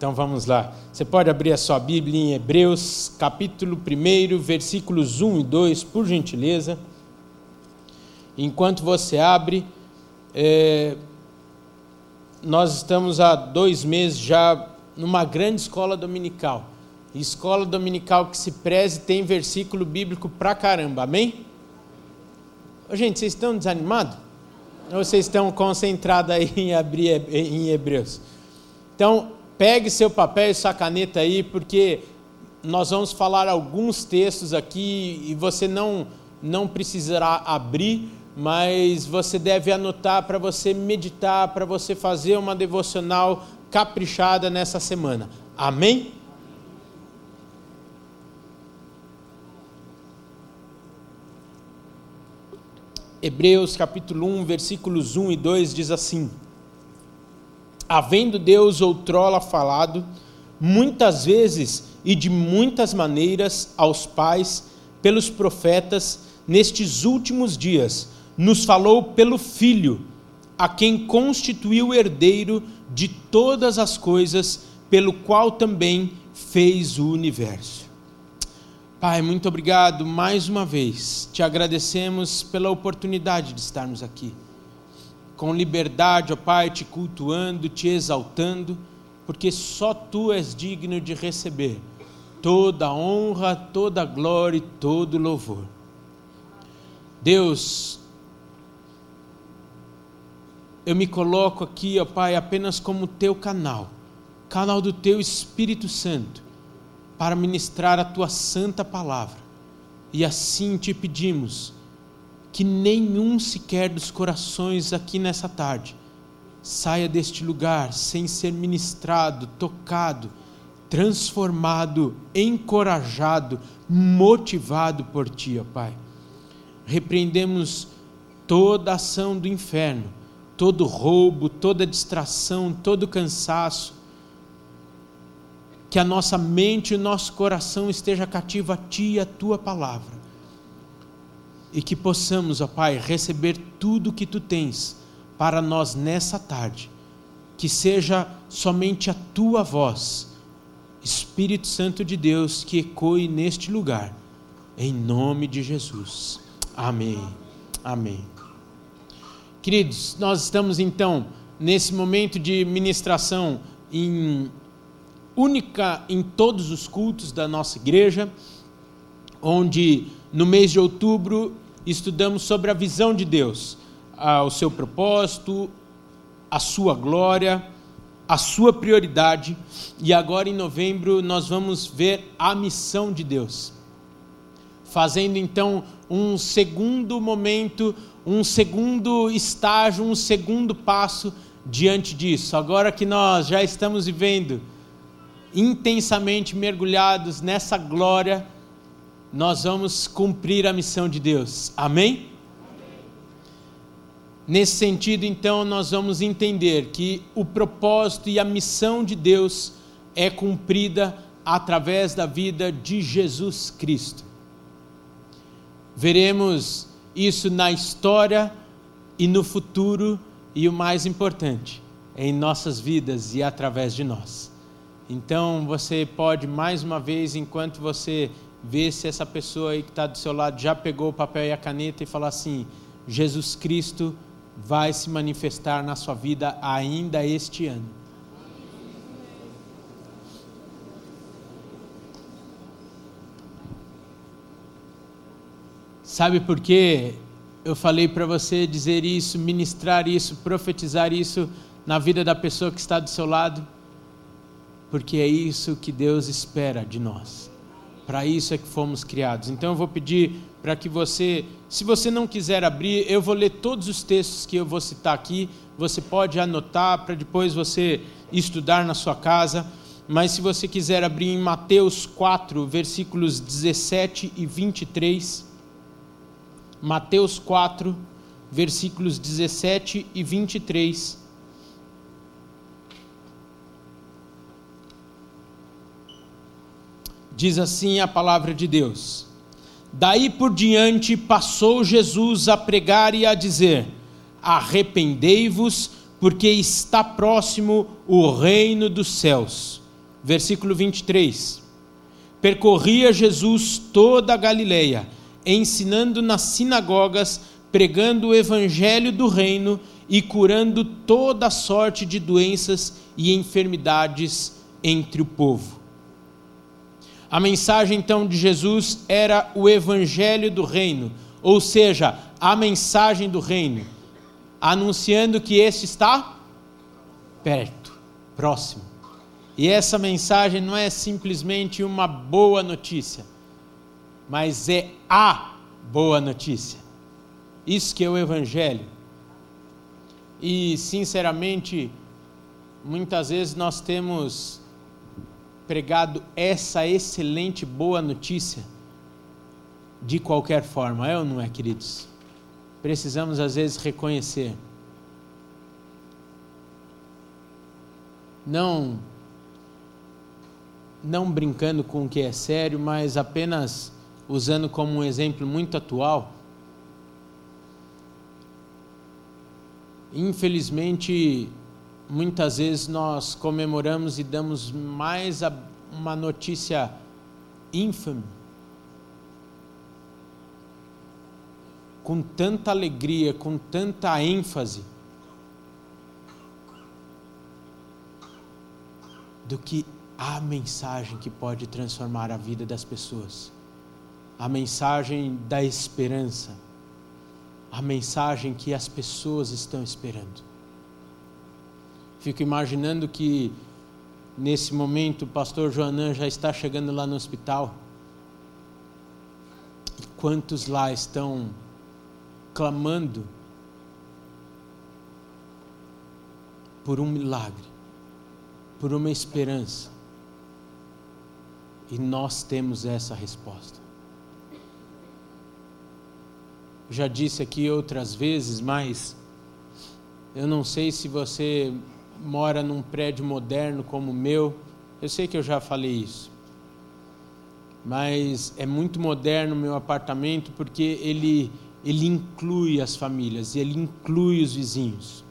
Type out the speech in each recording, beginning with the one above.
Então vamos lá. Você pode abrir a sua Bíblia em Hebreus, capítulo 1, versículos 1 e 2, por gentileza. Enquanto você abre, é, nós estamos há dois meses já numa grande escola dominical. Escola dominical que se preze tem versículo bíblico pra caramba, amém? Ô, gente, vocês estão desanimados? Ou vocês estão concentrados aí em abrir em Hebreus? Então, Pegue seu papel e sua caneta aí, porque nós vamos falar alguns textos aqui e você não, não precisará abrir, mas você deve anotar para você meditar, para você fazer uma devocional caprichada nessa semana. Amém? Hebreus capítulo 1, versículos 1 e 2 diz assim: havendo Deus outrora falado, muitas vezes e de muitas maneiras aos pais, pelos profetas, nestes últimos dias, nos falou pelo Filho, a quem constituiu herdeiro de todas as coisas, pelo qual também fez o universo. Pai, muito obrigado mais uma vez. Te agradecemos pela oportunidade de estarmos aqui com liberdade, ó Pai, te cultuando, te exaltando, porque só tu és digno de receber toda a honra, toda a glória e todo o louvor. Deus, eu me coloco aqui, ó Pai, apenas como teu canal, canal do teu Espírito Santo, para ministrar a tua santa palavra. E assim te pedimos, que nenhum sequer dos corações aqui nessa tarde saia deste lugar sem ser ministrado, tocado, transformado, encorajado, motivado por Ti, ó Pai. Repreendemos toda ação do inferno, todo roubo, toda distração, todo cansaço. Que a nossa mente e o nosso coração esteja cativo a Ti e a Tua palavra e que possamos, ó Pai, receber tudo que tu tens para nós nessa tarde. Que seja somente a tua voz, Espírito Santo de Deus, que ecoe neste lugar, em nome de Jesus. Amém. Amém. Queridos, nós estamos então nesse momento de ministração em única em todos os cultos da nossa igreja, onde no mês de outubro, estudamos sobre a visão de Deus, o seu propósito, a sua glória, a sua prioridade. E agora em novembro nós vamos ver a missão de Deus. Fazendo então um segundo momento, um segundo estágio, um segundo passo diante disso. Agora que nós já estamos vivendo intensamente mergulhados nessa glória, nós vamos cumprir a missão de Deus. Amém? Nesse sentido, então, nós vamos entender que o propósito e a missão de Deus é cumprida através da vida de Jesus Cristo. Veremos isso na história e no futuro, e o mais importante, em nossas vidas e através de nós. Então, você pode mais uma vez, enquanto você ver se essa pessoa aí que está do seu lado já pegou o papel e a caneta e falar assim: Jesus Cristo vai se manifestar na sua vida ainda este ano. Sabe por que eu falei para você dizer isso, ministrar isso, profetizar isso na vida da pessoa que está do seu lado? Porque é isso que Deus espera de nós. Para isso é que fomos criados. Então eu vou pedir para que você, se você não quiser abrir, eu vou ler todos os textos que eu vou citar aqui. Você pode anotar para depois você estudar na sua casa. Mas se você quiser abrir em Mateus 4, versículos 17 e 23. Mateus 4, versículos 17 e 23. Diz assim a palavra de Deus. Daí por diante passou Jesus a pregar e a dizer: Arrependei-vos, porque está próximo o reino dos céus. versículo 23. Percorria Jesus toda a Galileia, ensinando nas sinagogas, pregando o evangelho do reino e curando toda sorte de doenças e enfermidades entre o povo. A mensagem então de Jesus era o evangelho do reino, ou seja, a mensagem do reino, anunciando que este está perto, próximo. E essa mensagem não é simplesmente uma boa notícia, mas é a boa notícia. Isso que é o evangelho. E sinceramente, muitas vezes nós temos pregado essa excelente boa notícia de qualquer forma, é ou não é, queridos? Precisamos às vezes reconhecer. Não não brincando com o que é sério, mas apenas usando como um exemplo muito atual. Infelizmente, muitas vezes nós comemoramos e damos mais a uma notícia ínfame, com tanta alegria, com tanta ênfase, do que a mensagem que pode transformar a vida das pessoas, a mensagem da esperança, a mensagem que as pessoas estão esperando. Fico imaginando que nesse momento o pastor Joanã já está chegando lá no hospital. E quantos lá estão clamando por um milagre, por uma esperança. E nós temos essa resposta. Já disse aqui outras vezes, mas eu não sei se você mora num prédio moderno como o meu, eu sei que eu já falei isso. Mas é muito moderno o meu apartamento porque ele ele inclui as famílias, ele inclui os vizinhos.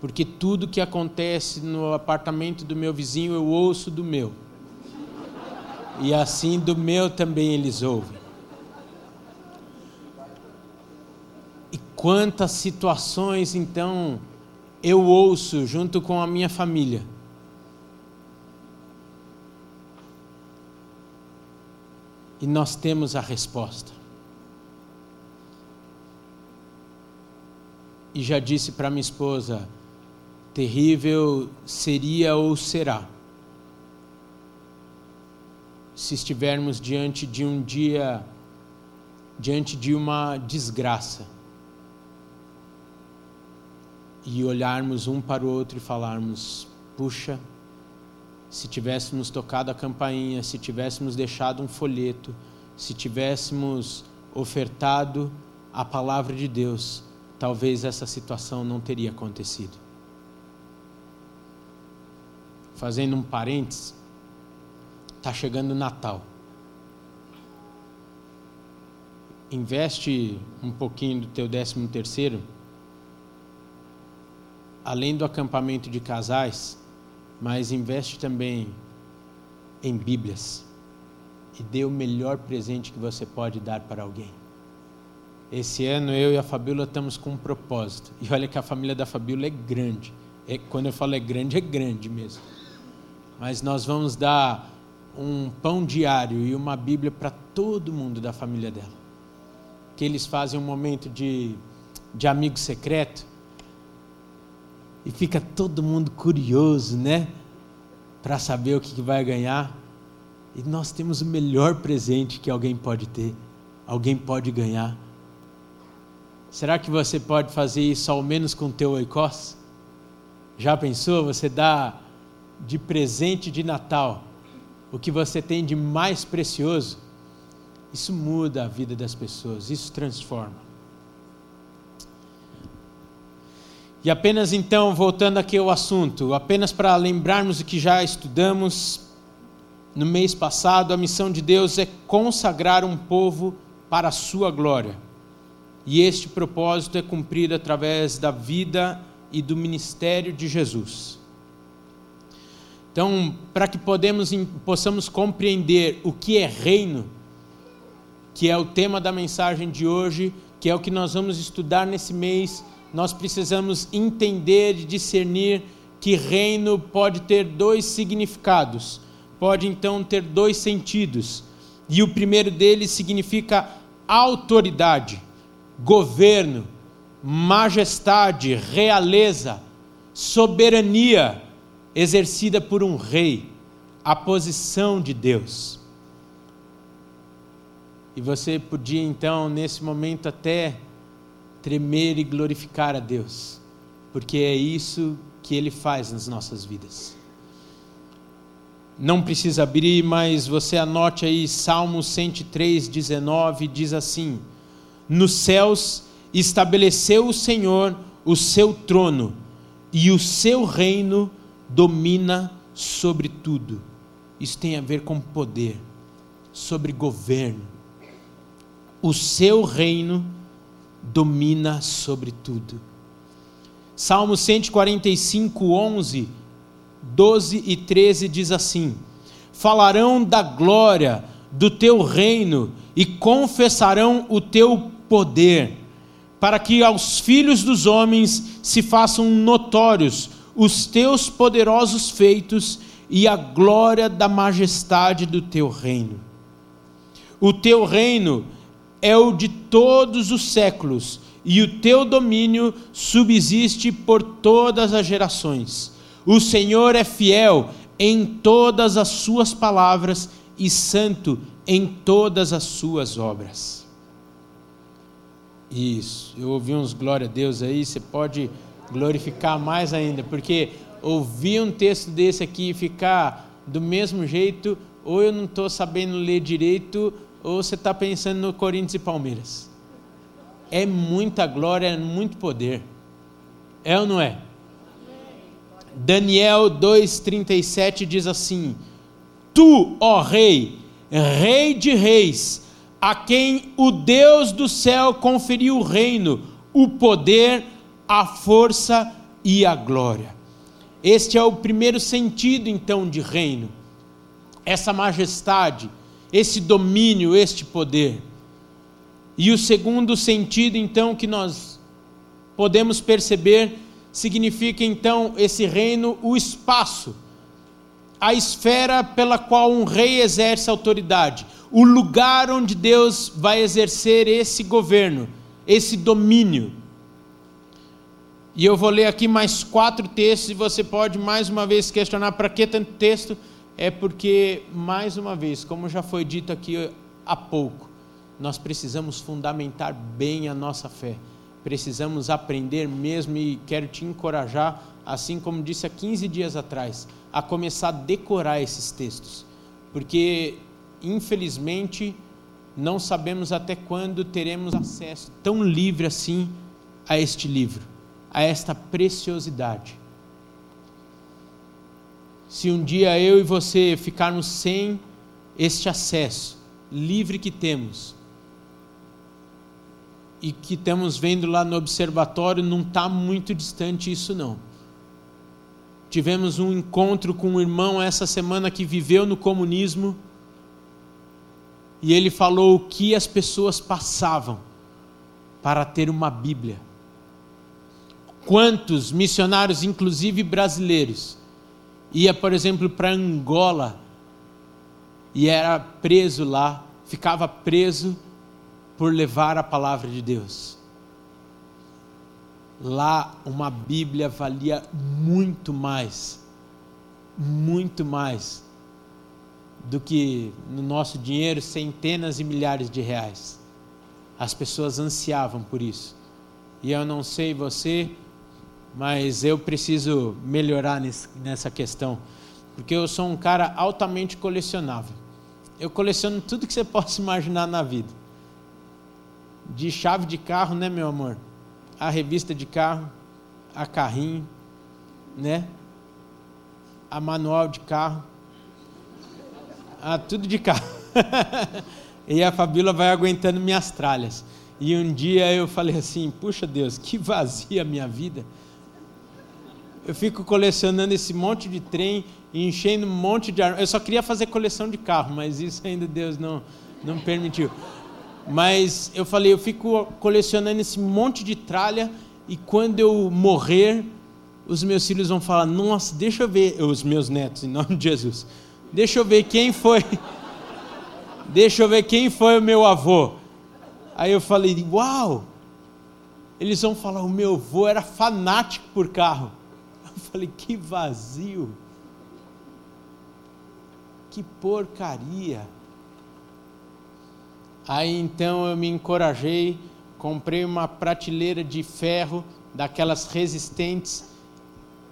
Porque tudo que acontece no apartamento do meu vizinho eu ouço do meu. E assim do meu também eles ouvem. E quantas situações então eu ouço junto com a minha família. E nós temos a resposta. E já disse para minha esposa: terrível seria ou será se estivermos diante de um dia, diante de uma desgraça e olharmos um para o outro e falarmos: puxa, se tivéssemos tocado a campainha, se tivéssemos deixado um folheto, se tivéssemos ofertado a palavra de Deus, talvez essa situação não teria acontecido. Fazendo um parênteses, está chegando Natal. Investe um pouquinho do teu décimo terceiro além do acampamento de casais, mas investe também em Bíblias e dê o melhor presente que você pode dar para alguém. Esse ano eu e a Fabíola estamos com um propósito. E olha que a família da Fabíola é grande. É, quando eu falo é grande, é grande mesmo. Mas nós vamos dar um pão diário e uma Bíblia para todo mundo da família dela. Que eles fazem um momento de, de amigo secreto e fica todo mundo curioso, né? Para saber o que vai ganhar. E nós temos o melhor presente que alguém pode ter, alguém pode ganhar. Será que você pode fazer isso ao menos com o teu oikos? Já pensou? Você dá de presente de Natal o que você tem de mais precioso? Isso muda a vida das pessoas, isso transforma. E apenas então, voltando aqui ao assunto, apenas para lembrarmos o que já estudamos no mês passado, a missão de Deus é consagrar um povo para a sua glória. E este propósito é cumprido através da vida e do ministério de Jesus. Então, para que podemos, possamos compreender o que é reino, que é o tema da mensagem de hoje, que é o que nós vamos estudar nesse mês, nós precisamos entender e discernir que reino pode ter dois significados, pode então ter dois sentidos. E o primeiro deles significa autoridade, governo, majestade, realeza, soberania exercida por um rei, a posição de Deus. E você podia então, nesse momento, até tremer e glorificar a Deus, porque é isso que Ele faz nas nossas vidas. Não precisa abrir, mas você anote aí Salmo 103, 19, diz assim: Nos céus estabeleceu o Senhor o seu trono, e o seu reino domina sobre tudo. Isso tem a ver com poder, sobre governo. O seu reino domina sobre tudo. Salmo 145, 11, 12 e 13 diz assim: Falarão da glória do teu reino e confessarão o teu poder, para que aos filhos dos homens se façam notórios os teus poderosos feitos e a glória da majestade do teu reino. O teu reino é o de todos os séculos, e o teu domínio subsiste por todas as gerações. O Senhor é fiel em todas as suas palavras e santo em todas as suas obras. Isso, eu ouvi uns glória a Deus aí, você pode glorificar mais ainda, porque ouvir um texto desse aqui e ficar do mesmo jeito, ou eu não estou sabendo ler direito, ou você está pensando no Corinthians e Palmeiras. É muita glória, é muito poder. É ou não é? Daniel 2,37 diz assim: Tu, ó Rei, Rei de Reis, a quem o Deus do céu conferiu o reino, o poder, a força e a glória. Este é o primeiro sentido, então, de reino. Essa majestade, esse domínio, este poder. E o segundo sentido, então, que nós podemos perceber, significa, então, esse reino, o espaço, a esfera pela qual um rei exerce autoridade, o lugar onde Deus vai exercer esse governo, esse domínio. E eu vou ler aqui mais quatro textos e você pode mais uma vez questionar para que tanto texto? É porque, mais uma vez, como já foi dito aqui há pouco, nós precisamos fundamentar bem a nossa fé. Precisamos aprender mesmo e quero te encorajar, assim como disse há 15 dias atrás, a começar a decorar esses textos. Porque, infelizmente, não sabemos até quando teremos acesso tão livre assim a este livro a esta preciosidade. Se um dia eu e você ficarmos sem este acesso livre que temos, e que estamos vendo lá no observatório, não está muito distante isso não. Tivemos um encontro com um irmão essa semana que viveu no comunismo, e ele falou o que as pessoas passavam para ter uma Bíblia quantos missionários, inclusive brasileiros, ia, por exemplo, para Angola e era preso lá, ficava preso por levar a palavra de Deus. Lá uma Bíblia valia muito mais, muito mais do que no nosso dinheiro centenas e milhares de reais. As pessoas ansiavam por isso. E eu não sei você, mas eu preciso melhorar nessa questão, porque eu sou um cara altamente colecionável. Eu coleciono tudo que você possa imaginar na vida. De chave de carro, né, meu amor? A revista de carro, a carrinho, né? A manual de carro. A tudo de carro. e a Fabíola vai aguentando minhas tralhas. E um dia eu falei assim: puxa Deus, que vazia a minha vida eu fico colecionando esse monte de trem enchendo um monte de armário. Eu só queria fazer coleção de carro, mas isso ainda Deus não, não permitiu. Mas eu falei, eu fico colecionando esse monte de tralha e quando eu morrer, os meus filhos vão falar: Nossa, deixa eu ver, os meus netos, em nome de Jesus, deixa eu ver quem foi, deixa eu ver quem foi o meu avô. Aí eu falei: Uau! Eles vão falar: O meu avô era fanático por carro. Eu falei: Que vazio, que porcaria. Aí então eu me encorajei, comprei uma prateleira de ferro, daquelas resistentes,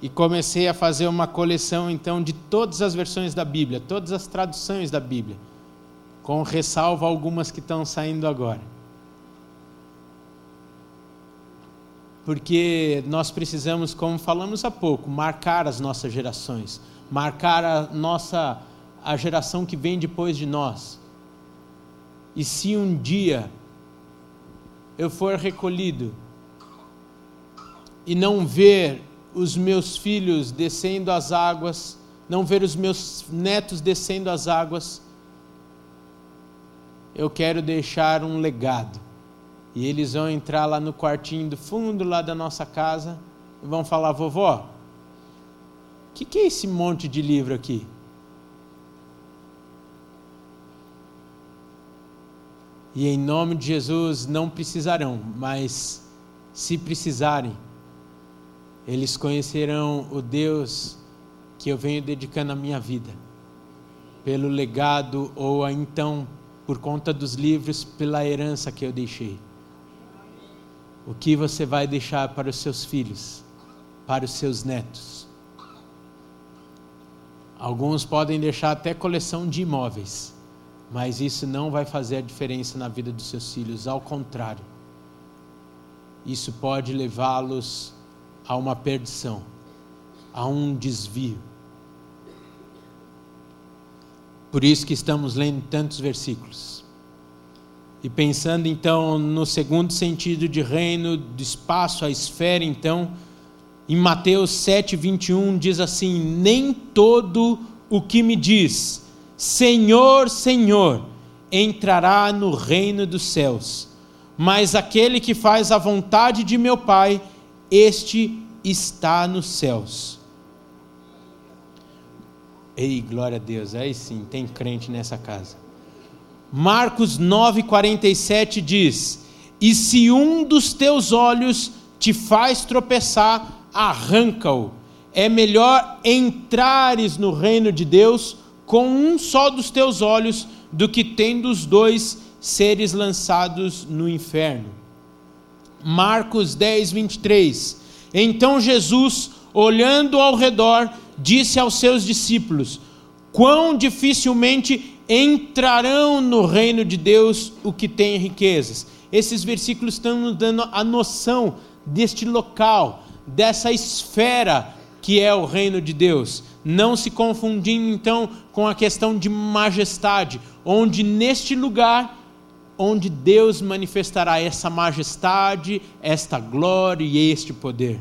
e comecei a fazer uma coleção então de todas as versões da Bíblia, todas as traduções da Bíblia, com ressalva algumas que estão saindo agora. Porque nós precisamos, como falamos há pouco, marcar as nossas gerações, marcar a nossa a geração que vem depois de nós e se um dia eu for recolhido e não ver os meus filhos descendo as águas, não ver os meus netos descendo as águas, eu quero deixar um legado. E eles vão entrar lá no quartinho do fundo lá da nossa casa e vão falar: vovó, o que, que é esse monte de livro aqui? e em nome de Jesus não precisarão, mas se precisarem, eles conhecerão o Deus que eu venho dedicando a minha vida, pelo legado ou então por conta dos livros, pela herança que eu deixei. O que você vai deixar para os seus filhos, para os seus netos? Alguns podem deixar até coleção de imóveis mas isso não vai fazer a diferença na vida dos seus filhos, ao contrário, isso pode levá-los a uma perdição, a um desvio. Por isso que estamos lendo tantos versículos. E pensando então no segundo sentido de reino, do espaço, a esfera, então, em Mateus 7, 21 diz assim: Nem todo o que me diz, Senhor, Senhor, entrará no reino dos céus, mas aquele que faz a vontade de meu Pai, este está nos céus. Ei, glória a Deus, aí sim, tem crente nessa casa. Marcos 9,47 diz: E se um dos teus olhos te faz tropeçar, arranca-o. É melhor entrares no reino de Deus com um só dos teus olhos do que tendo os dois seres lançados no inferno. Marcos 10, 23. Então Jesus, olhando ao redor, disse aos seus discípulos: Quão dificilmente entrarão no reino de Deus o que tem riquezas. Esses versículos estão nos dando a noção deste local, dessa esfera que é o reino de Deus não se confundindo então com a questão de majestade, onde neste lugar onde Deus manifestará essa majestade, esta glória e este poder.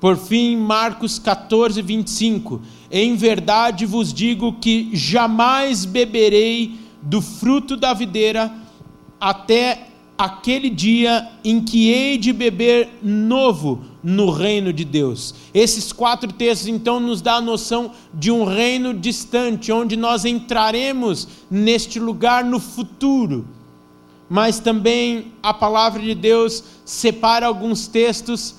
Por fim, Marcos 14, 25: Em verdade vos digo que jamais beberei do fruto da videira até aquele dia em que hei de beber novo no reino de Deus. Esses quatro textos então nos dá a noção de um reino distante, onde nós entraremos neste lugar no futuro. Mas também a palavra de Deus separa alguns textos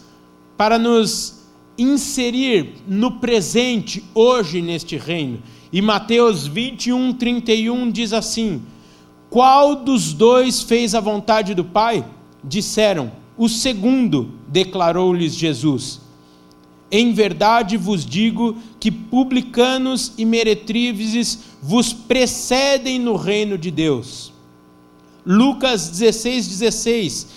para nos inserir no presente, hoje, neste reino. E Mateus 21, 31 diz assim: Qual dos dois fez a vontade do Pai? Disseram, o segundo, declarou-lhes Jesus. Em verdade vos digo que publicanos e meretrizes vos precedem no reino de Deus. Lucas 16, 16.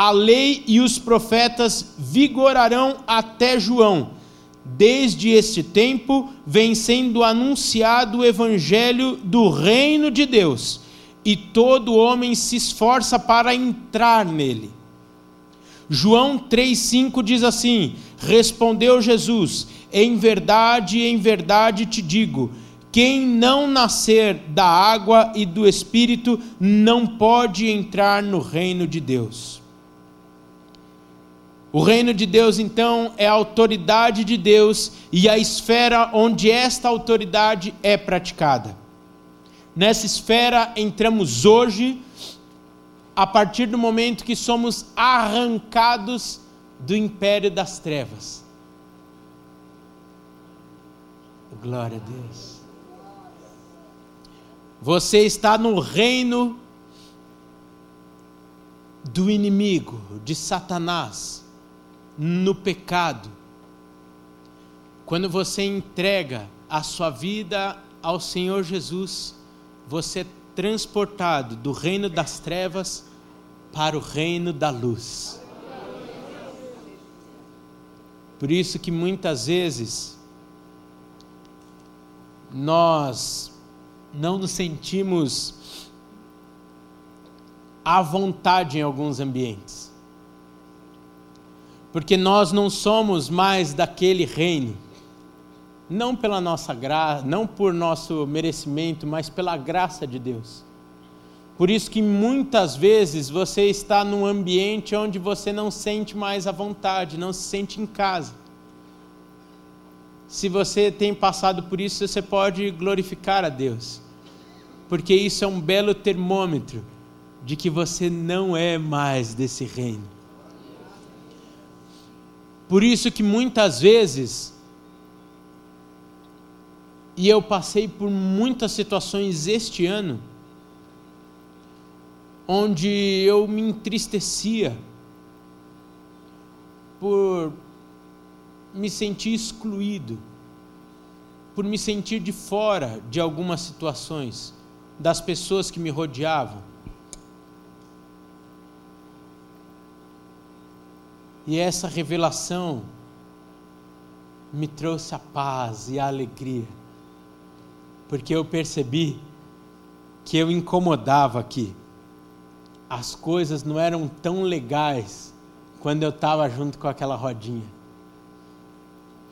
A lei e os profetas vigorarão até João. Desde este tempo vem sendo anunciado o evangelho do reino de Deus, e todo homem se esforça para entrar nele. João 3,5 diz assim: Respondeu Jesus: Em verdade, em verdade te digo: quem não nascer da água e do espírito não pode entrar no reino de Deus. O reino de Deus, então, é a autoridade de Deus e a esfera onde esta autoridade é praticada. Nessa esfera entramos hoje, a partir do momento que somos arrancados do império das trevas. Glória a Deus. Você está no reino do inimigo, de Satanás no pecado. Quando você entrega a sua vida ao Senhor Jesus, você é transportado do reino das trevas para o reino da luz. Por isso que muitas vezes nós não nos sentimos à vontade em alguns ambientes porque nós não somos mais daquele reino, não pela nossa graça, não por nosso merecimento, mas pela graça de Deus. Por isso que muitas vezes você está num ambiente onde você não sente mais a vontade, não se sente em casa. Se você tem passado por isso, você pode glorificar a Deus, porque isso é um belo termômetro de que você não é mais desse reino. Por isso que muitas vezes, e eu passei por muitas situações este ano, onde eu me entristecia por me sentir excluído, por me sentir de fora de algumas situações, das pessoas que me rodeavam. E essa revelação me trouxe a paz e a alegria, porque eu percebi que eu incomodava aqui. As coisas não eram tão legais quando eu estava junto com aquela rodinha.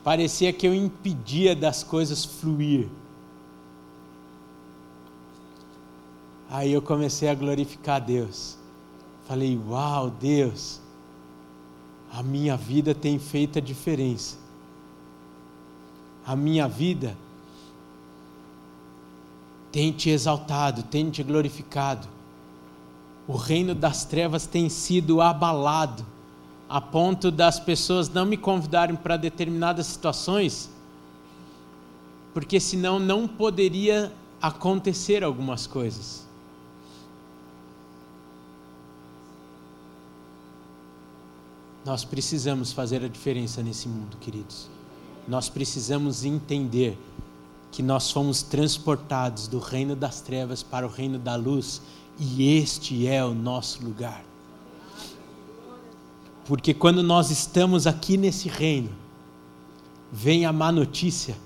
Parecia que eu impedia das coisas fluir. Aí eu comecei a glorificar Deus. Falei: Uau, Deus, a minha vida tem feito a diferença. A minha vida tem te exaltado, tem te glorificado. O reino das trevas tem sido abalado, a ponto das pessoas não me convidarem para determinadas situações, porque senão não poderia acontecer algumas coisas. Nós precisamos fazer a diferença nesse mundo, queridos. Nós precisamos entender que nós fomos transportados do reino das trevas para o reino da luz e este é o nosso lugar. Porque quando nós estamos aqui nesse reino, vem a má notícia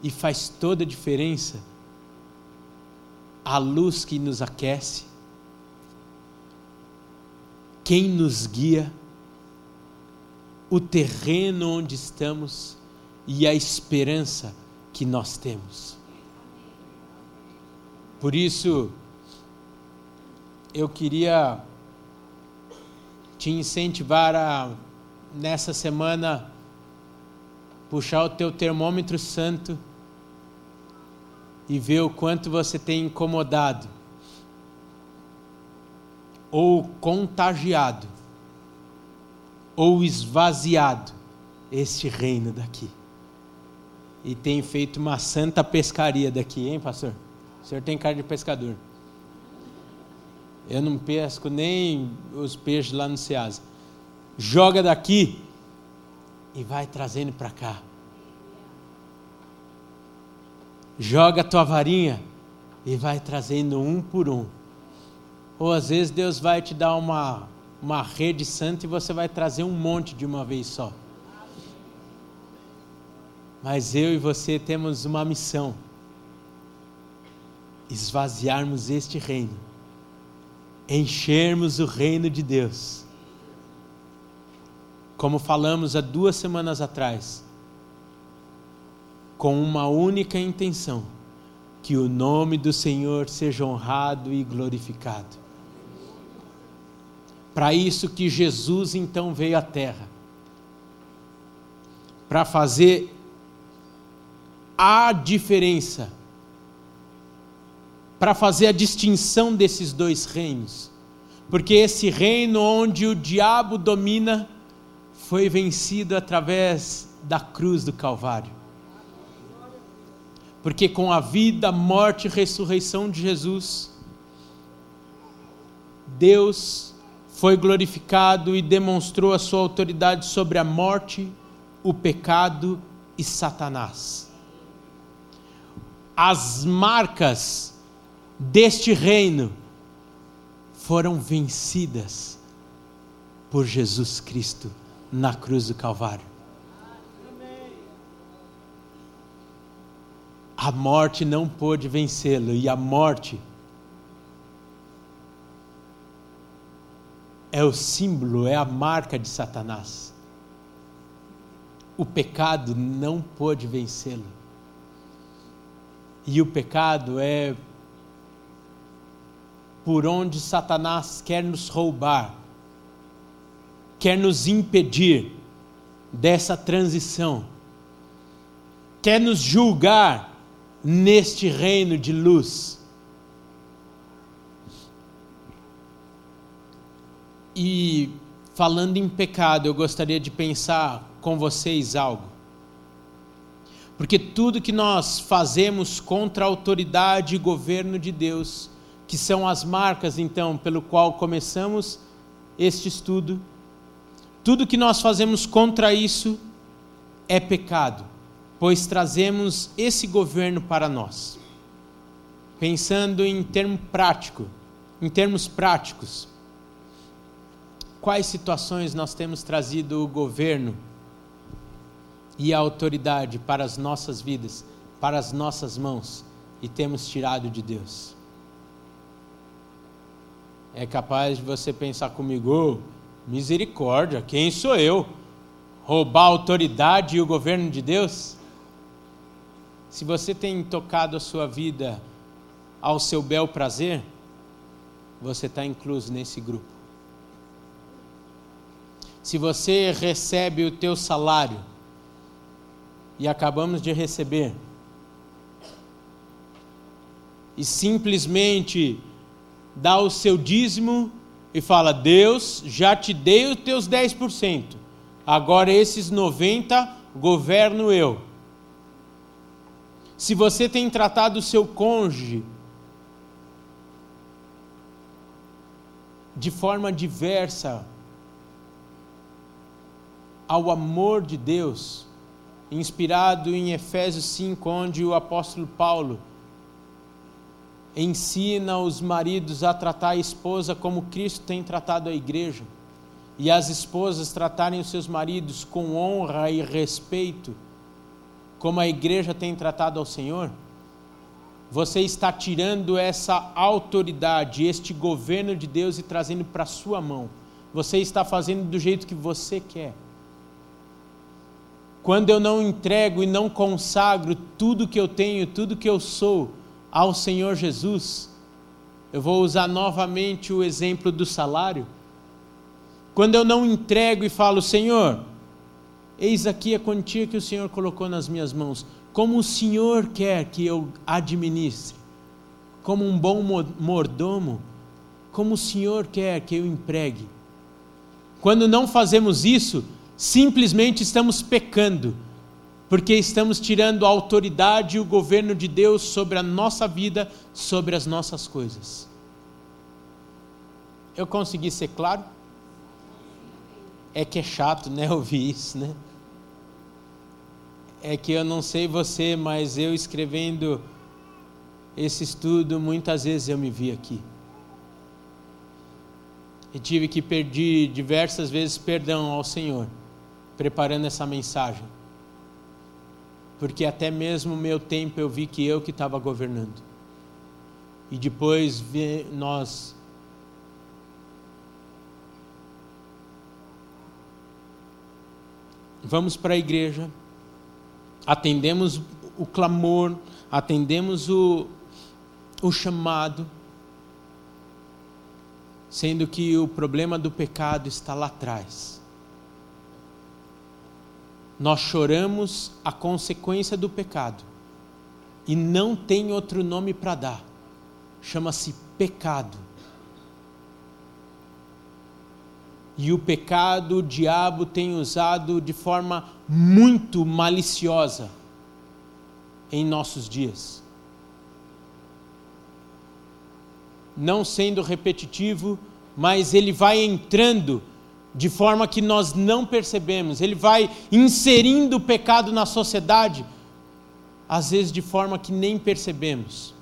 e faz toda a diferença a luz que nos aquece, quem nos guia, o terreno onde estamos e a esperança que nós temos. Por isso, eu queria te incentivar a, nessa semana, puxar o teu termômetro santo e ver o quanto você tem incomodado ou contagiado, ou esvaziado este reino daqui. E tem feito uma santa pescaria daqui, hein, pastor? O senhor tem cara de pescador. Eu não pesco nem os peixes lá no Ceasa. Joga daqui e vai trazendo para cá. Joga a tua varinha e vai trazendo um por um. Ou às vezes Deus vai te dar uma, uma rede santa e você vai trazer um monte de uma vez só. Mas eu e você temos uma missão: esvaziarmos este reino, enchermos o reino de Deus como falamos há duas semanas atrás, com uma única intenção: que o nome do Senhor seja honrado e glorificado. Para isso que Jesus então veio à terra para fazer a diferença, para fazer a distinção desses dois reinos. Porque esse reino onde o diabo domina foi vencido através da cruz do Calvário. Porque com a vida, morte e ressurreição de Jesus, Deus foi glorificado e demonstrou a sua autoridade sobre a morte, o pecado e Satanás. As marcas deste reino foram vencidas por Jesus Cristo na cruz do Calvário. A morte não pôde vencê-lo, e a morte é o símbolo, é a marca de Satanás o pecado não pôde vencê-lo. E o pecado é por onde Satanás quer nos roubar, quer nos impedir dessa transição, quer nos julgar neste reino de luz. E falando em pecado, eu gostaria de pensar com vocês algo. Porque tudo que nós fazemos contra a autoridade e governo de Deus, que são as marcas então pelo qual começamos este estudo, tudo que nós fazemos contra isso é pecado, pois trazemos esse governo para nós. Pensando em termo prático, em termos práticos, quais situações nós temos trazido o governo e a autoridade para as nossas vidas, para as nossas mãos e temos tirado de Deus. É capaz de você pensar comigo, oh, misericórdia, quem sou eu? Roubar a autoridade e o governo de Deus? Se você tem tocado a sua vida ao seu bel prazer, você está incluso nesse grupo. Se você recebe o teu salário e acabamos de receber. E simplesmente dá o seu dízimo e fala: Deus, já te dei os teus 10%, agora esses 90% governo eu. Se você tem tratado o seu cônjuge de forma diversa ao amor de Deus, inspirado em Efésios 5, onde o apóstolo Paulo ensina os maridos a tratar a esposa como Cristo tem tratado a igreja, e as esposas tratarem os seus maridos com honra e respeito, como a igreja tem tratado ao Senhor, você está tirando essa autoridade, este governo de Deus e trazendo para sua mão. Você está fazendo do jeito que você quer quando eu não entrego e não consagro tudo que eu tenho, tudo que eu sou ao Senhor Jesus, eu vou usar novamente o exemplo do salário. Quando eu não entrego e falo, Senhor, eis aqui a quantia que o Senhor colocou nas minhas mãos, como o Senhor quer que eu administre, como um bom mordomo, como o Senhor quer que eu empregue. Quando não fazemos isso, simplesmente estamos pecando, porque estamos tirando a autoridade e o governo de Deus sobre a nossa vida, sobre as nossas coisas. Eu consegui ser claro? É que é chato, né, ouvir isso, né? É que eu não sei você, mas eu escrevendo esse estudo, muitas vezes eu me vi aqui. E tive que pedir diversas vezes perdão ao Senhor preparando essa mensagem. Porque até mesmo o meu tempo eu vi que eu que estava governando. E depois nós vamos para a igreja, atendemos o clamor, atendemos o, o chamado, sendo que o problema do pecado está lá atrás. Nós choramos a consequência do pecado e não tem outro nome para dar. Chama-se pecado. E o pecado o diabo tem usado de forma muito maliciosa em nossos dias. Não sendo repetitivo, mas ele vai entrando de forma que nós não percebemos, ele vai inserindo o pecado na sociedade, às vezes de forma que nem percebemos.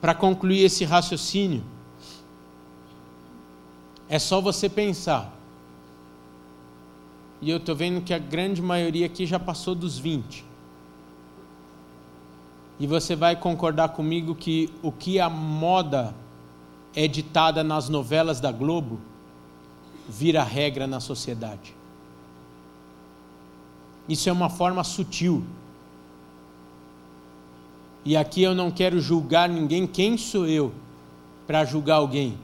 Para concluir esse raciocínio, é só você pensar. E eu estou vendo que a grande maioria aqui já passou dos 20. E você vai concordar comigo que o que a moda é ditada nas novelas da Globo vira regra na sociedade. Isso é uma forma sutil. E aqui eu não quero julgar ninguém, quem sou eu para julgar alguém?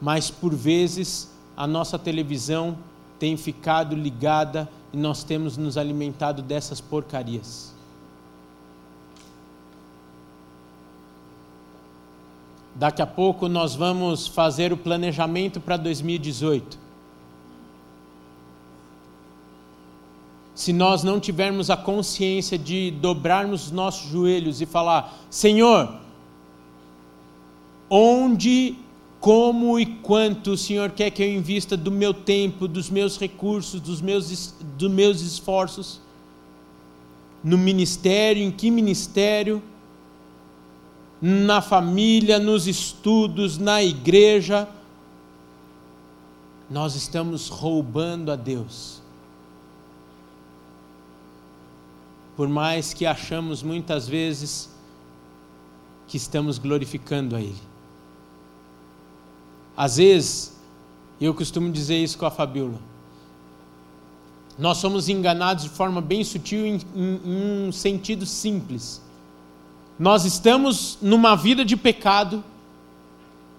Mas por vezes a nossa televisão tem ficado ligada e nós temos nos alimentado dessas porcarias. Daqui a pouco nós vamos fazer o planejamento para 2018. Se nós não tivermos a consciência de dobrarmos os nossos joelhos e falar: Senhor, onde, como e quanto o Senhor quer que eu invista do meu tempo, dos meus recursos, dos meus, dos meus esforços, no ministério, em que ministério? Na família, nos estudos, na igreja, nós estamos roubando a Deus. Por mais que achamos muitas vezes que estamos glorificando a Ele. Às vezes, eu costumo dizer isso com a Fabíola, nós somos enganados de forma bem sutil em, em, em um sentido simples nós estamos numa vida de pecado,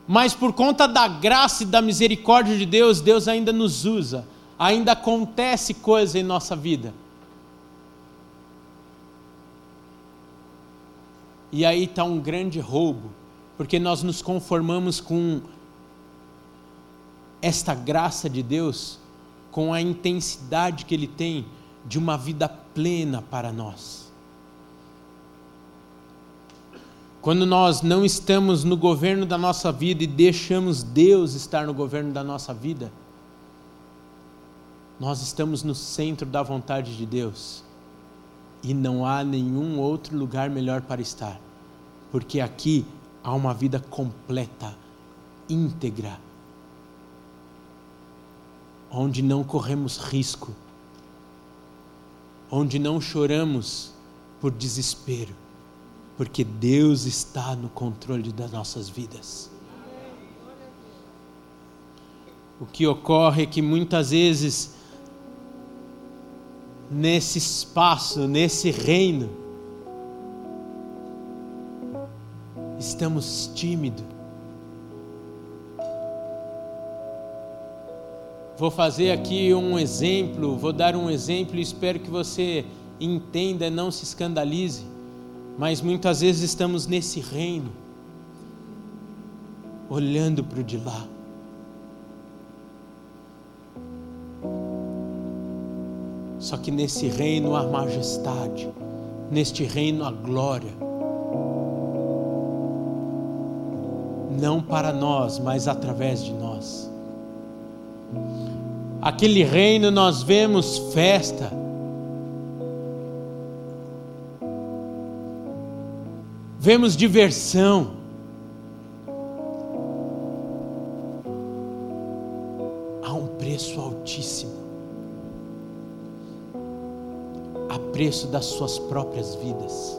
mas por conta da graça e da misericórdia de Deus, Deus ainda nos usa, ainda acontece coisa em nossa vida. E aí está um grande roubo, porque nós nos conformamos com esta graça de Deus, com a intensidade que Ele tem de uma vida plena para nós. Quando nós não estamos no governo da nossa vida e deixamos Deus estar no governo da nossa vida, nós estamos no centro da vontade de Deus. E não há nenhum outro lugar melhor para estar, porque aqui há uma vida completa, íntegra, onde não corremos risco, onde não choramos por desespero porque Deus está no controle das nossas vidas. O que ocorre é que muitas vezes, nesse espaço, nesse reino, estamos tímidos. Vou fazer aqui um exemplo, vou dar um exemplo e espero que você entenda e não se escandalize mas muitas vezes estamos nesse reino, olhando para o de lá. Só que nesse reino há majestade, neste reino há glória. Não para nós, mas através de nós. Aquele reino nós vemos festa, vemos diversão. Há um preço altíssimo a preço das suas próprias vidas.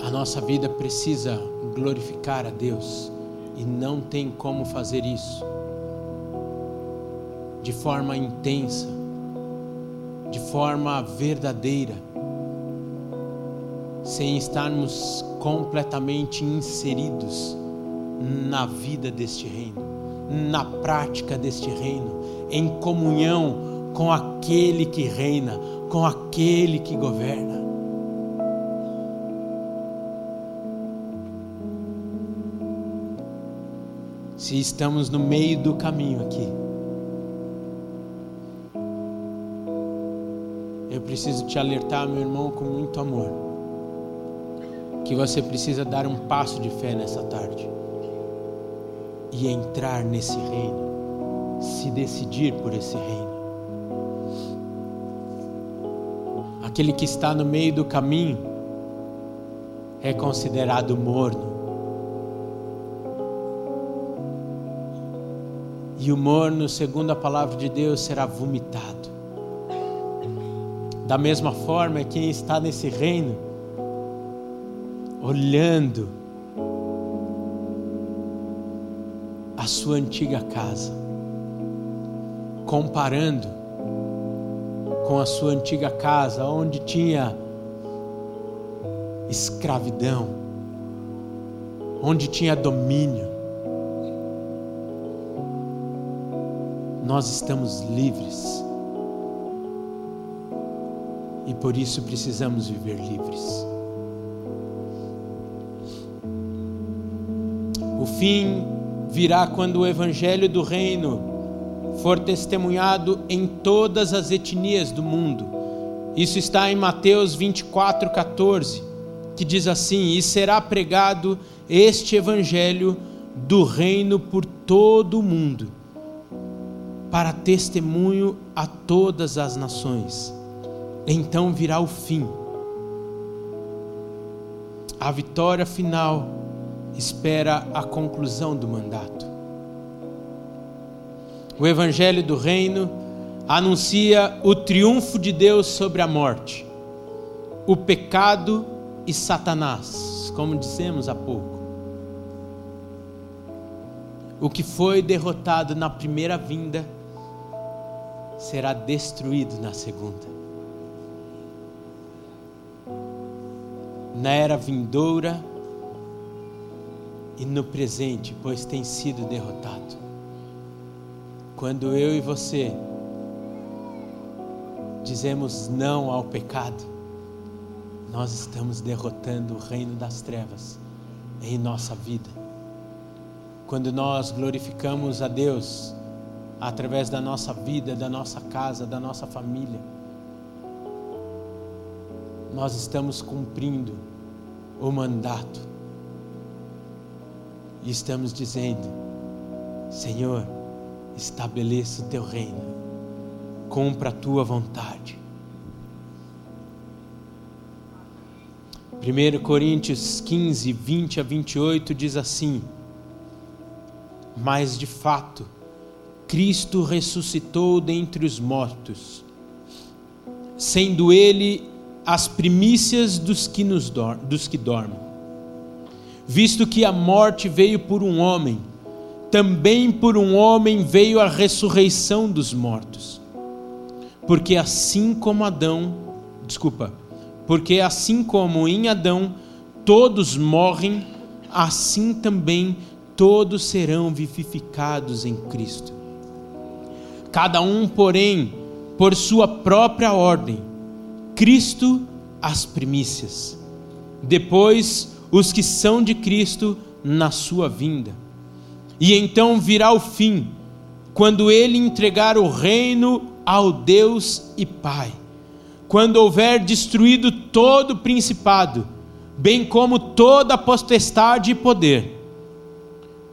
A nossa vida precisa glorificar a Deus e não tem como fazer isso de forma intensa, de forma verdadeira, sem estarmos completamente inseridos na vida deste reino, na prática deste reino, em comunhão com aquele que reina, com aquele que governa. Se estamos no meio do caminho aqui, preciso te alertar, meu irmão, com muito amor, que você precisa dar um passo de fé nessa tarde e entrar nesse reino, se decidir por esse reino. Aquele que está no meio do caminho é considerado morno. E o morno, segundo a palavra de Deus, será vomitado. Da mesma forma, quem está nesse reino, olhando a sua antiga casa, comparando com a sua antiga casa, onde tinha escravidão, onde tinha domínio. Nós estamos livres e por isso precisamos viver livres. O fim virá quando o evangelho do reino for testemunhado em todas as etnias do mundo. Isso está em Mateus 24, 14, que diz assim: E será pregado este evangelho do reino por todo o mundo, para testemunho a todas as nações. Então virá o fim. A vitória final espera a conclusão do mandato. O Evangelho do Reino anuncia o triunfo de Deus sobre a morte, o pecado e Satanás, como dissemos há pouco. O que foi derrotado na primeira vinda será destruído na segunda. Na era vindoura, e no presente, pois tem sido derrotado. Quando eu e você dizemos não ao pecado, nós estamos derrotando o reino das trevas em nossa vida. Quando nós glorificamos a Deus através da nossa vida, da nossa casa, da nossa família, nós estamos cumprindo o mandato. E estamos dizendo: Senhor, estabeleça o teu reino, cumpra a tua vontade. 1 Coríntios 15, 20 a 28 diz assim: Mas de fato, Cristo ressuscitou dentre os mortos, sendo Ele as primícias dos que, nos dos que dormem visto que a morte veio por um homem, também por um homem veio a ressurreição dos mortos. Porque assim como Adão, desculpa, porque assim como em Adão todos morrem, assim também todos serão vivificados em Cristo. Cada um, porém, por sua própria ordem, Cristo as primícias, depois os que são de Cristo na sua vinda. E então virá o fim, quando ele entregar o reino ao Deus e Pai, quando houver destruído todo principado, bem como toda potestade e poder,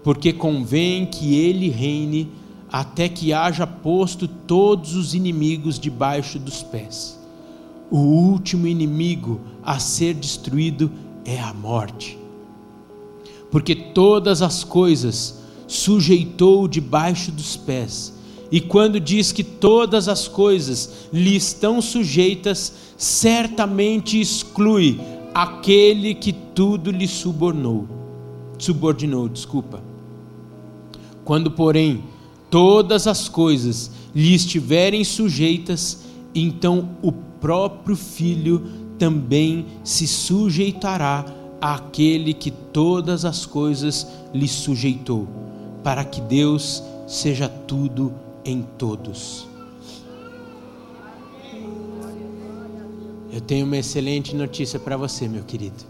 porque convém que ele reine até que haja posto todos os inimigos debaixo dos pés. O último inimigo a ser destruído é a morte. Porque todas as coisas sujeitou debaixo dos pés. E quando diz que todas as coisas lhe estão sujeitas, certamente exclui aquele que tudo lhe subornou, subordinou, desculpa. Quando, porém, todas as coisas lhe estiverem sujeitas, então o próprio Filho também se sujeitará àquele que todas as coisas lhe sujeitou, para que Deus seja tudo em todos. Eu tenho uma excelente notícia para você, meu querido.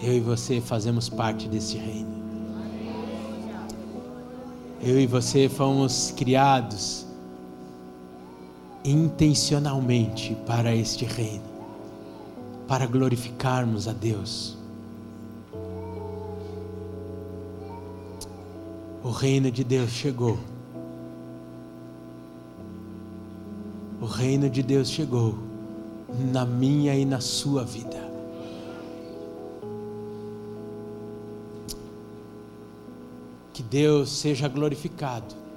Eu e você fazemos parte desse reino. Eu e você fomos criados intencionalmente para este reino, para glorificarmos a Deus. O reino de Deus chegou. O reino de Deus chegou na minha e na sua vida. Que Deus seja glorificado.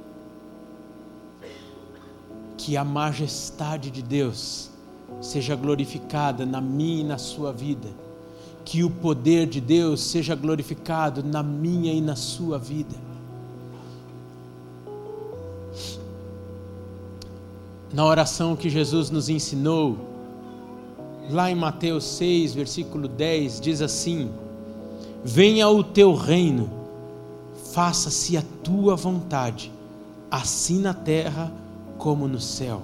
Que a majestade de Deus seja glorificada na minha e na sua vida. Que o poder de Deus seja glorificado na minha e na sua vida na oração que Jesus nos ensinou, lá em Mateus 6, versículo 10, diz assim: Venha o teu reino, faça-se a tua vontade, assim na terra como no céu.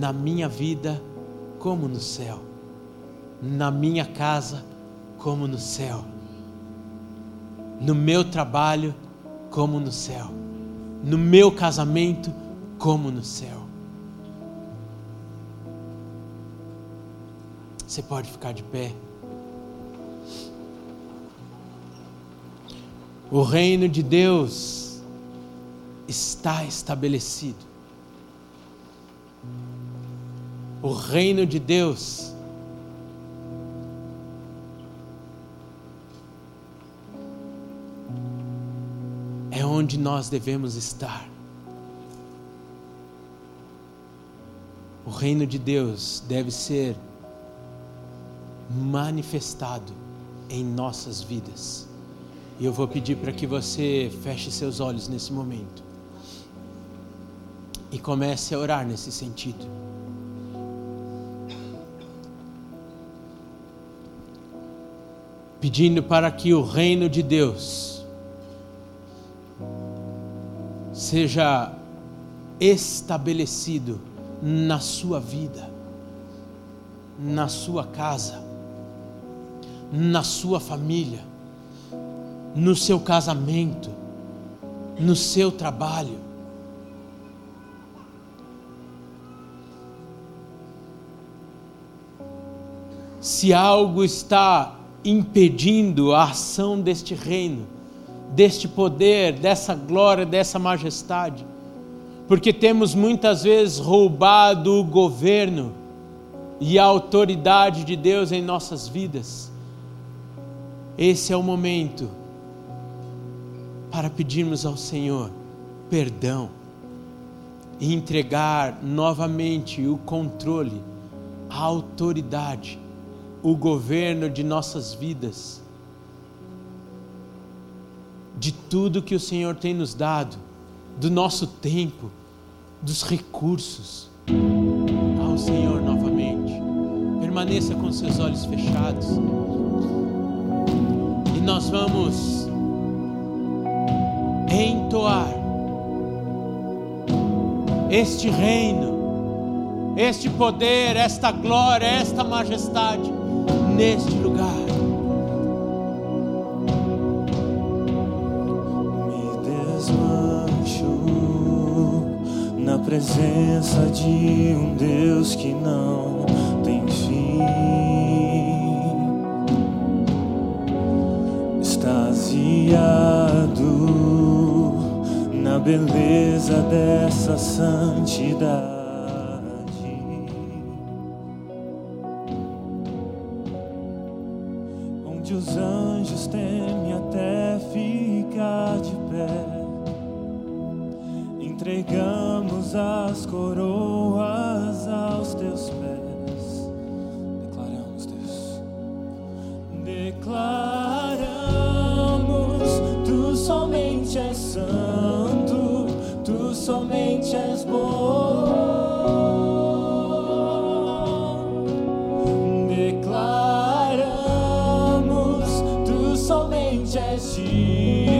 Na minha vida, como no céu. Na minha casa, como no céu. No meu trabalho, como no céu. No meu casamento, como no céu. Você pode ficar de pé. O reino de Deus está estabelecido. O reino de Deus é onde nós devemos estar. O reino de Deus deve ser manifestado em nossas vidas. E eu vou pedir para que você feche seus olhos nesse momento e comece a orar nesse sentido. Pedindo para que o reino de Deus seja estabelecido na sua vida, na sua casa, na sua família, no seu casamento, no seu trabalho. Se algo está impedindo a ação deste reino, deste poder, dessa glória, dessa majestade, porque temos muitas vezes roubado o governo e a autoridade de Deus em nossas vidas. Esse é o momento para pedirmos ao Senhor perdão e entregar novamente o controle, a autoridade, o governo de nossas vidas, de tudo que o Senhor tem nos dado do nosso tempo, dos recursos ao Senhor novamente. Permaneça com seus olhos fechados. E nós vamos entoar este reino, este poder, esta glória, esta majestade neste lugar. presença de um Deus que não tem fim. Extasiado na beleza dessa santidade. ti.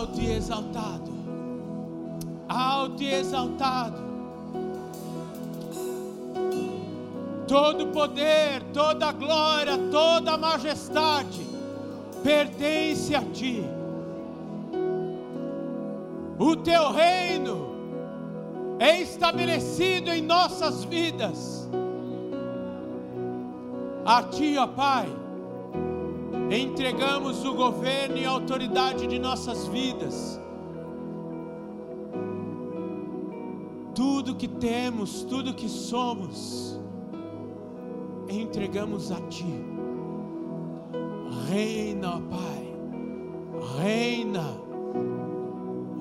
alto e exaltado, alto e exaltado. Todo poder, toda glória, toda majestade pertence a ti. O teu reino é estabelecido em nossas vidas. A ti, ó Pai, entregamos o governo e a autoridade de nossas vidas. Tudo que temos, tudo que somos, entregamos a Ti. Reina, ó Pai, reina,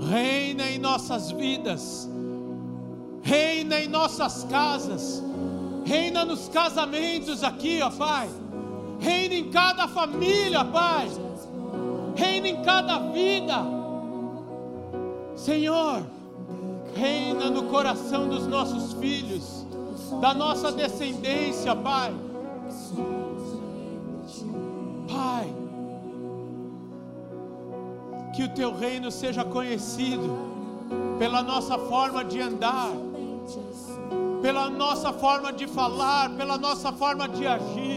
reina em nossas vidas, reina em nossas casas, reina nos casamentos aqui, ó Pai. Reina em cada família, Pai. Reina em cada vida. Senhor, reina no coração dos nossos filhos, da nossa descendência, Pai. Pai, que o teu reino seja conhecido pela nossa forma de andar, pela nossa forma de falar, pela nossa forma de agir.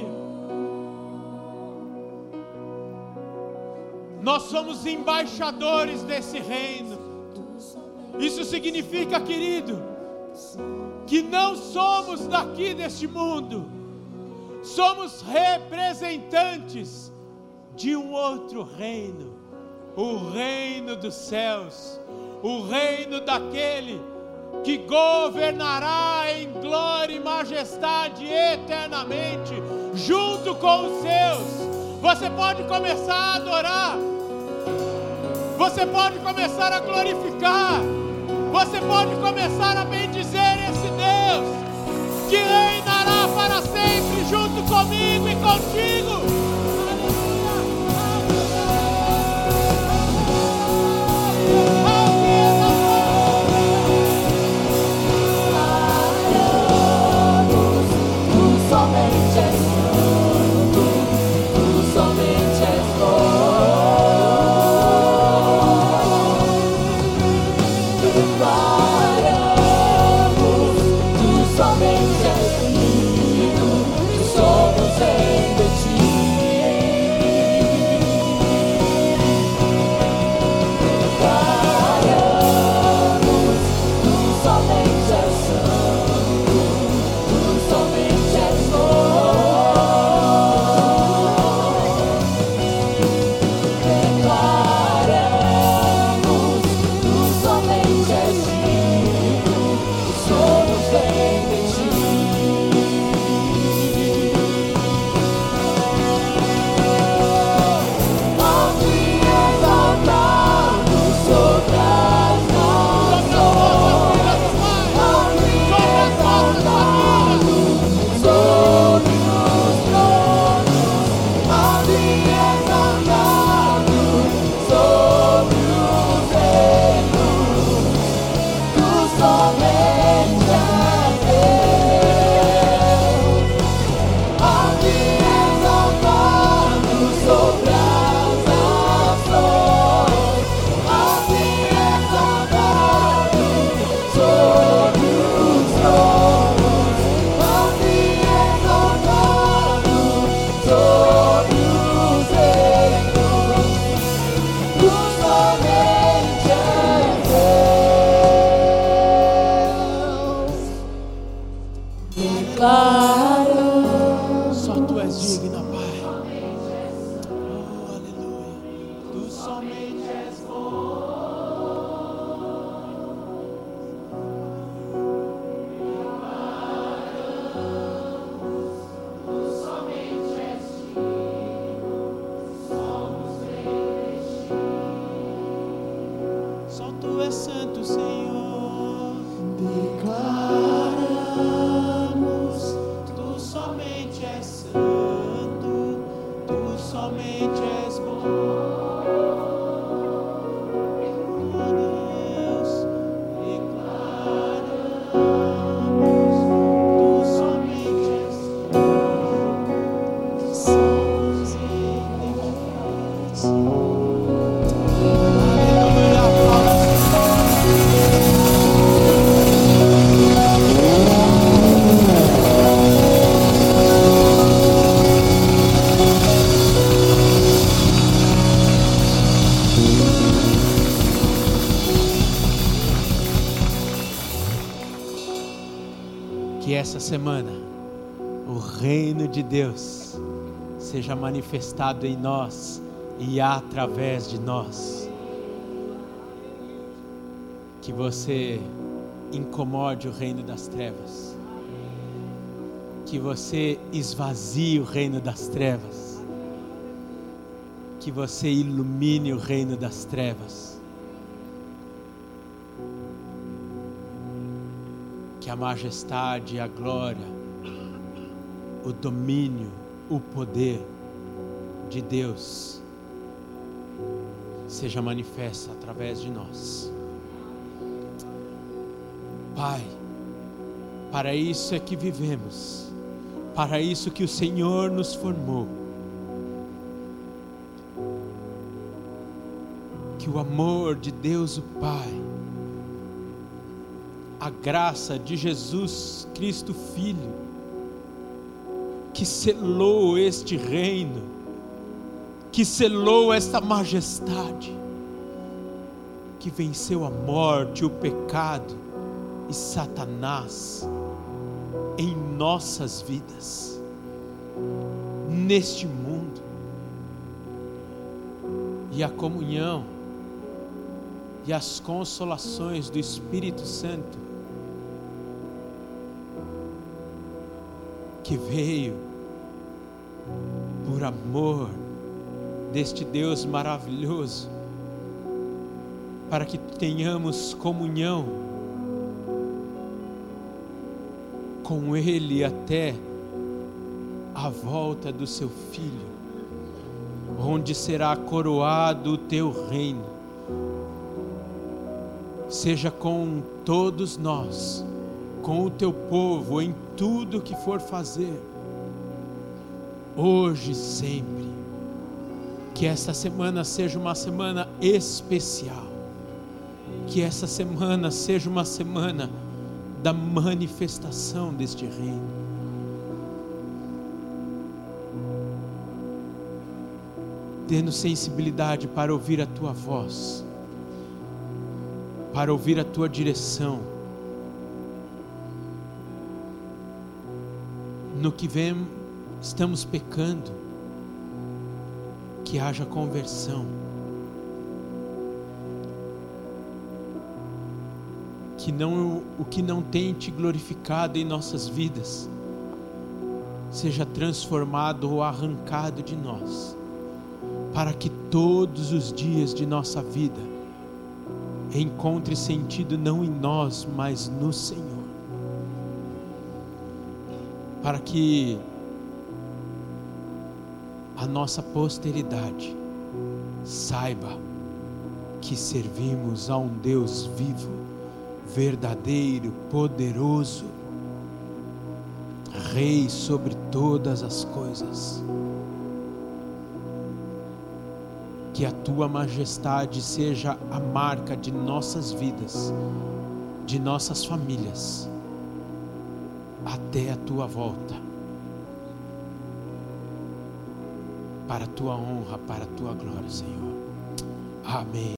Nós somos embaixadores desse reino. Isso significa, querido, que não somos daqui deste mundo, somos representantes de um outro reino, o reino dos céus, o reino daquele que governará em glória e majestade eternamente, junto com os seus. Você pode começar a adorar, você pode começar a glorificar, você pode começar a bendizer esse Deus que reinará para sempre junto comigo e contigo. Reino de Deus seja manifestado em nós e através de nós. Que você incomode o reino das trevas. Que você esvazie o reino das trevas. Que você ilumine o reino das trevas. Que a majestade, a glória, o domínio, o poder de Deus seja manifesta através de nós. Pai, para isso é que vivemos, para isso que o Senhor nos formou. Que o amor de Deus o Pai, a graça de Jesus Cristo Filho, que selou este reino, que selou esta majestade, que venceu a morte, o pecado e Satanás em nossas vidas, neste mundo, e a comunhão e as consolações do Espírito Santo que veio por amor deste Deus maravilhoso, para que tenhamos comunhão com Ele até a volta do seu Filho, onde será coroado o teu reino. Seja com todos nós, com o teu povo, em tudo que for fazer, hoje e sempre. Que esta semana seja uma semana especial. Que essa semana seja uma semana da manifestação deste reino. Tendo sensibilidade para ouvir a tua voz, para ouvir a tua direção. No que vem, estamos pecando, que haja conversão. que não o que não tem te glorificado em nossas vidas seja transformado ou arrancado de nós, para que todos os dias de nossa vida encontre sentido não em nós, mas no Senhor. Para que a nossa posteridade saiba que servimos a um Deus vivo verdadeiro, poderoso, Rei sobre todas as coisas. Que a tua majestade seja a marca de nossas vidas, de nossas famílias, até a tua volta. Para a tua honra, para a tua glória, Senhor. Amém.